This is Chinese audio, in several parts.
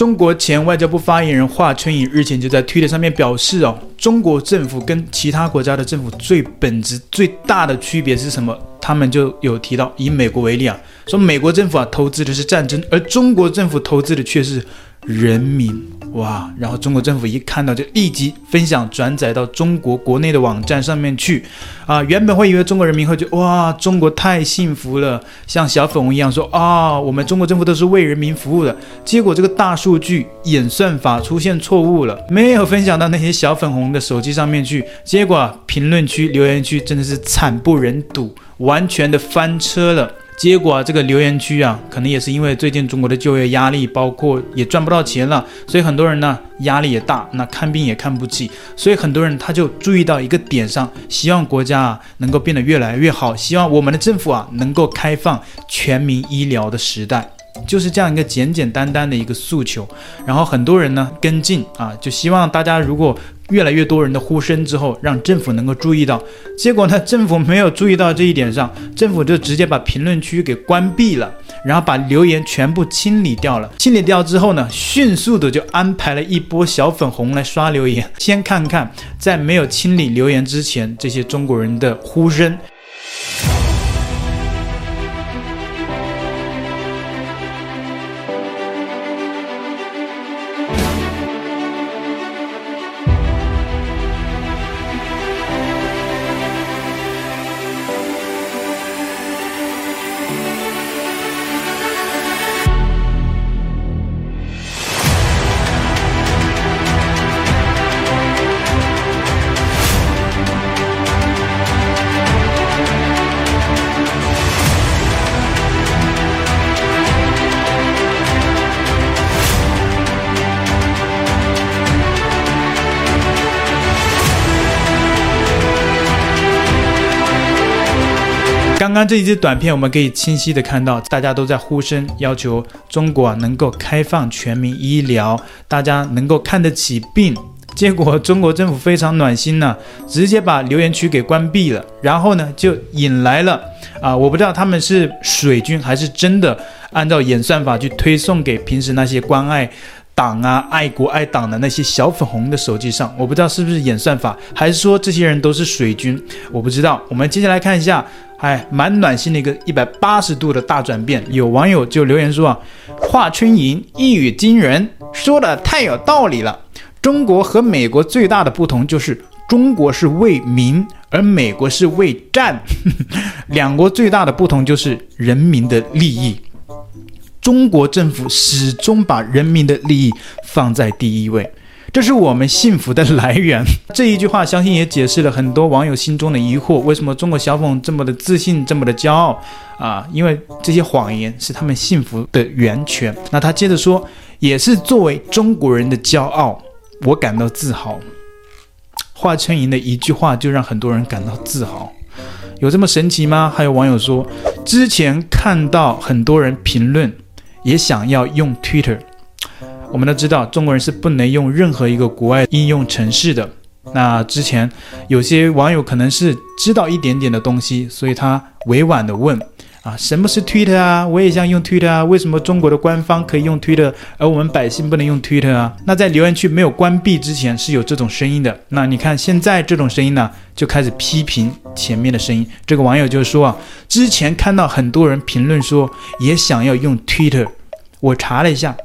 中国前外交部发言人华春莹日前就在推特上面表示哦，中国政府跟其他国家的政府最本质最大的区别是什么？他们就有提到，以美国为例啊，说美国政府啊投资的是战争，而中国政府投资的却是人民。哇！然后中国政府一看到就立即分享转载到中国国内的网站上面去啊。原本会以为中国人民会觉得哇，中国太幸福了，像小粉红一样说啊，我们中国政府都是为人民服务的。结果这个大数据演算法出现错误了，没有分享到那些小粉红的手机上面去。结果，评论区留言区真的是惨不忍睹。完全的翻车了，结果啊，这个留言区啊，可能也是因为最近中国的就业压力，包括也赚不到钱了，所以很多人呢压力也大，那看病也看不起，所以很多人他就注意到一个点上，希望国家啊能够变得越来越好，希望我们的政府啊能够开放全民医疗的时代，就是这样一个简简单单的一个诉求，然后很多人呢跟进啊，就希望大家如果。越来越多人的呼声之后，让政府能够注意到。结果呢，政府没有注意到这一点上，政府就直接把评论区给关闭了，然后把留言全部清理掉了。清理掉之后呢，迅速的就安排了一波小粉红来刷留言。先看看在没有清理留言之前，这些中国人的呼声。刚刚这一支短片，我们可以清晰的看到，大家都在呼声要求中国能够开放全民医疗，大家能够看得起病。结果中国政府非常暖心呢，直接把留言区给关闭了，然后呢就引来了啊，我不知道他们是水军还是真的按照演算法去推送给平时那些关爱。党啊，爱国爱党的那些小粉红的手机上，我不知道是不是演算法，还是说这些人都是水军，我不知道。我们接下来看一下，哎，蛮暖心的一个一百八十度的大转变。有网友就留言说啊，华春莹一语惊人，说的太有道理了。中国和美国最大的不同就是，中国是为民，而美国是为战。两国最大的不同就是人民的利益。中国政府始终把人民的利益放在第一位，这是我们幸福的来源。这一句话相信也解释了很多网友心中的疑惑：为什么中国小粉这么的自信，这么的骄傲啊？因为这些谎言是他们幸福的源泉。那他接着说，也是作为中国人的骄傲，我感到自豪。华春莹的一句话就让很多人感到自豪，有这么神奇吗？还有网友说，之前看到很多人评论。也想要用 Twitter，我们都知道中国人是不能用任何一个国外应用程式的。那之前有些网友可能是知道一点点的东西，所以他委婉的问。啊，什么是 Twitter 啊？我也想用 Twitter 啊。为什么中国的官方可以用 Twitter，而我们百姓不能用 Twitter 啊？那在留言区没有关闭之前是有这种声音的。那你看现在这种声音呢，就开始批评前面的声音。这个网友就说啊，之前看到很多人评论说也想要用 Twitter，我查了一下。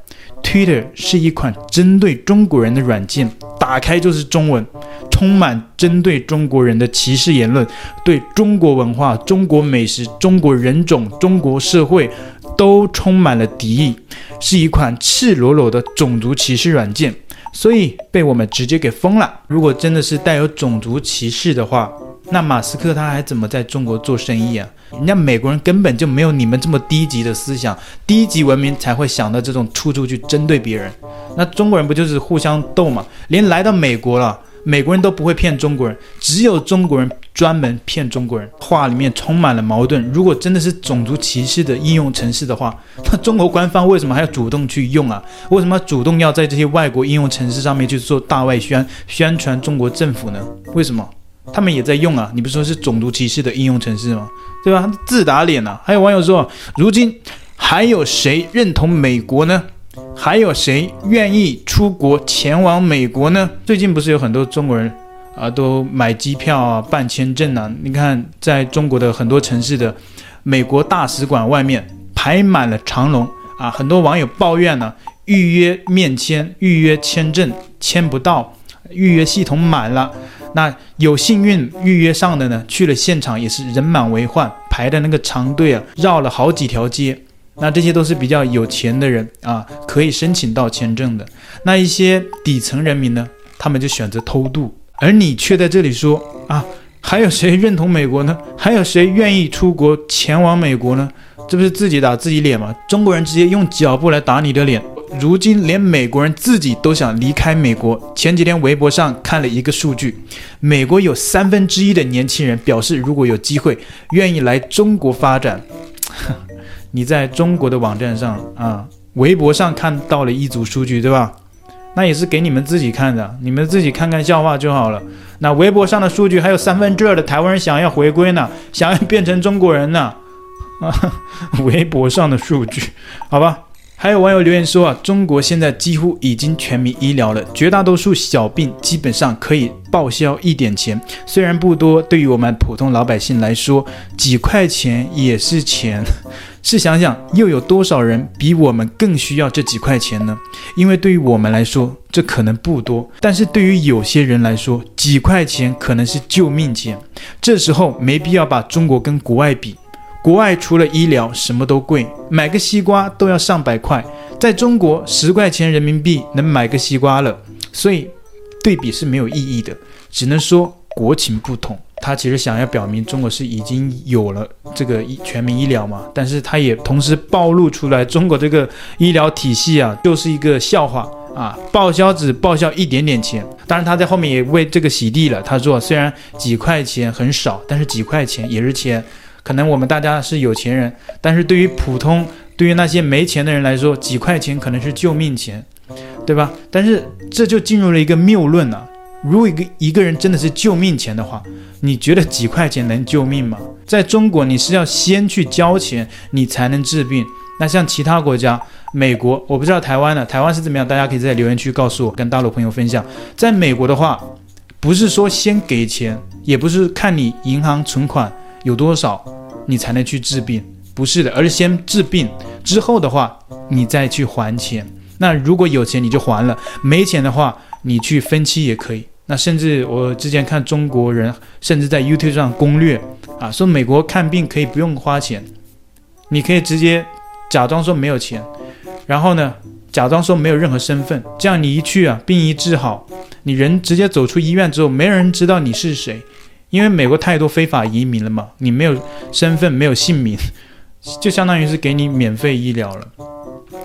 Twitter 是一款针对中国人的软件，打开就是中文，充满针对中国人的歧视言论，对中国文化、中国美食、中国人种、中国社会都充满了敌意，是一款赤裸裸的种族歧视软件，所以被我们直接给封了。如果真的是带有种族歧视的话，那马斯克他还怎么在中国做生意啊？人家美国人根本就没有你们这么低级的思想，低级文明才会想到这种处处去针对别人。那中国人不就是互相斗吗？连来到美国了，美国人都不会骗中国人，只有中国人专门骗中国人。话里面充满了矛盾。如果真的是种族歧视的应用程式的话，那中国官方为什么还要主动去用啊？为什么主动要在这些外国应用程式上面去做大外宣，宣传中国政府呢？为什么？他们也在用啊，你不是说是种族歧视的应用程式吗？对吧？自打脸了。还有网友说，如今还有谁认同美国呢？还有谁愿意出国前往美国呢？最近不是有很多中国人啊，都买机票啊、办签证啊？你看，在中国的很多城市的美国大使馆外面排满了长龙啊，很多网友抱怨呢，预约面签、预约签证签不到，预约系统满了。那有幸运预约上的呢，去了现场也是人满为患，排的那个长队啊，绕了好几条街。那这些都是比较有钱的人啊，可以申请到签证的。那一些底层人民呢，他们就选择偷渡，而你却在这里说啊，还有谁认同美国呢？还有谁愿意出国前往美国呢？这不是自己打自己脸吗？中国人直接用脚步来打你的脸。如今连美国人自己都想离开美国。前几天微博上看了一个数据，美国有三分之一的年轻人表示，如果有机会，愿意来中国发展。你在中国的网站上啊，微博上看到了一组数据，对吧？那也是给你们自己看的，你们自己看看笑话就好了。那微博上的数据还有三分之二的台湾人想要回归呢，想要变成中国人呢。啊，微博上的数据，好吧。还有网友留言说啊，中国现在几乎已经全民医疗了，绝大多数小病基本上可以报销一点钱，虽然不多，对于我们普通老百姓来说，几块钱也是钱。试想想，又有多少人比我们更需要这几块钱呢？因为对于我们来说，这可能不多，但是对于有些人来说，几块钱可能是救命钱。这时候没必要把中国跟国外比，国外除了医疗什么都贵，买个西瓜都要上百块，在中国十块钱人民币能买个西瓜了，所以对比是没有意义的，只能说国情不同。他其实想要表明中国是已经有了这个医全民医疗嘛，但是他也同时暴露出来中国这个医疗体系啊，就是一个笑话啊，报销只报销一点点钱。当然他在后面也为这个洗地了，他说虽然几块钱很少，但是几块钱也是钱。可能我们大家是有钱人，但是对于普通对于那些没钱的人来说，几块钱可能是救命钱，对吧？但是这就进入了一个谬论了。如果一个一个人真的是救命钱的话，你觉得几块钱能救命吗？在中国，你是要先去交钱，你才能治病。那像其他国家，美国，我不知道台湾呢，台湾是怎么样？大家可以在留言区告诉我，跟大陆朋友分享。在美国的话，不是说先给钱，也不是看你银行存款有多少，你才能去治病，不是的，而是先治病之后的话，你再去还钱。那如果有钱你就还了，没钱的话，你去分期也可以。那甚至我之前看中国人，甚至在 YouTube 上攻略啊，说美国看病可以不用花钱，你可以直接假装说没有钱，然后呢，假装说没有任何身份，这样你一去啊，病一治好，你人直接走出医院之后，没人知道你是谁，因为美国太多非法移民了嘛，你没有身份，没有姓名，就相当于是给你免费医疗了。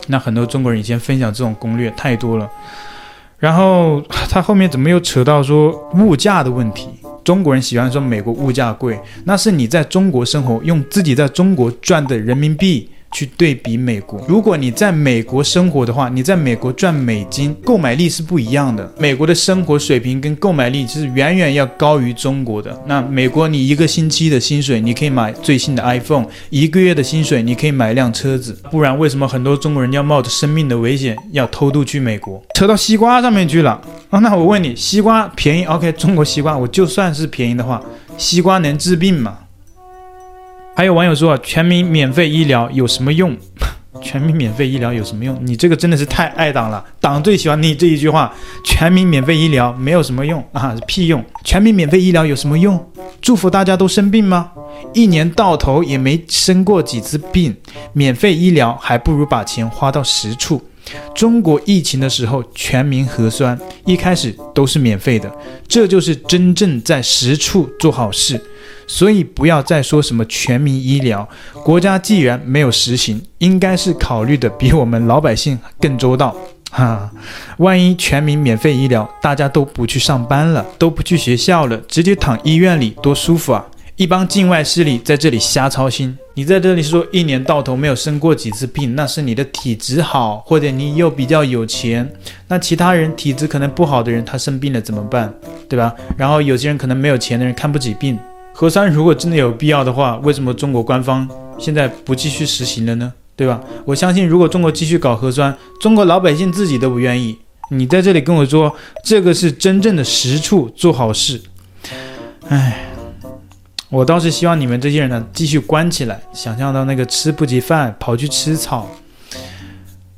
那很多中国人以前分享这种攻略太多了。然后 他后面怎么又扯到说物价的问题？中国人喜欢说美国物价贵，那是你在中国生活，用自己在中国赚的人民币。去对比美国，如果你在美国生活的话，你在美国赚美金，购买力是不一样的。美国的生活水平跟购买力其实远远要高于中国的。那美国你一个星期的薪水，你可以买最新的 iPhone；一个月的薪水，你可以买一辆车子。不然为什么很多中国人要冒着生命的危险要偷渡去美国？扯到西瓜上面去了啊？那我问你，西瓜便宜？OK，中国西瓜我就算是便宜的话，西瓜能治病吗？还有网友说，全民免费医疗有什么用？全民免费医疗有什么用？你这个真的是太爱党了，党最喜欢你这一句话。全民免费医疗没有什么用啊，屁用！全民免费医疗有什么用？祝福大家都生病吗？一年到头也没生过几次病，免费医疗还不如把钱花到实处。中国疫情的时候，全民核酸一开始都是免费的，这就是真正在实处做好事。所以不要再说什么全民医疗，国家既然没有实行，应该是考虑的比我们老百姓更周到。哈，万一全民免费医疗，大家都不去上班了，都不去学校了，直接躺医院里，多舒服啊！一帮境外势力在这里瞎操心。你在这里说一年到头没有生过几次病，那是你的体质好，或者你又比较有钱。那其他人体质可能不好的人，他生病了怎么办？对吧？然后有些人可能没有钱的人看不起病。核酸如果真的有必要的话，为什么中国官方现在不继续实行了呢？对吧？我相信，如果中国继续搞核酸，中国老百姓自己都不愿意。你在这里跟我说，这个是真正的实处做好事。唉，我倒是希望你们这些人呢，继续关起来。想象到那个吃不起饭，跑去吃草。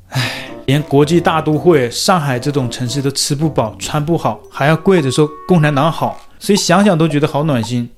唉，连国际大都会上海这种城市都吃不饱、穿不好，还要跪着说共产党好，所以想想都觉得好暖心。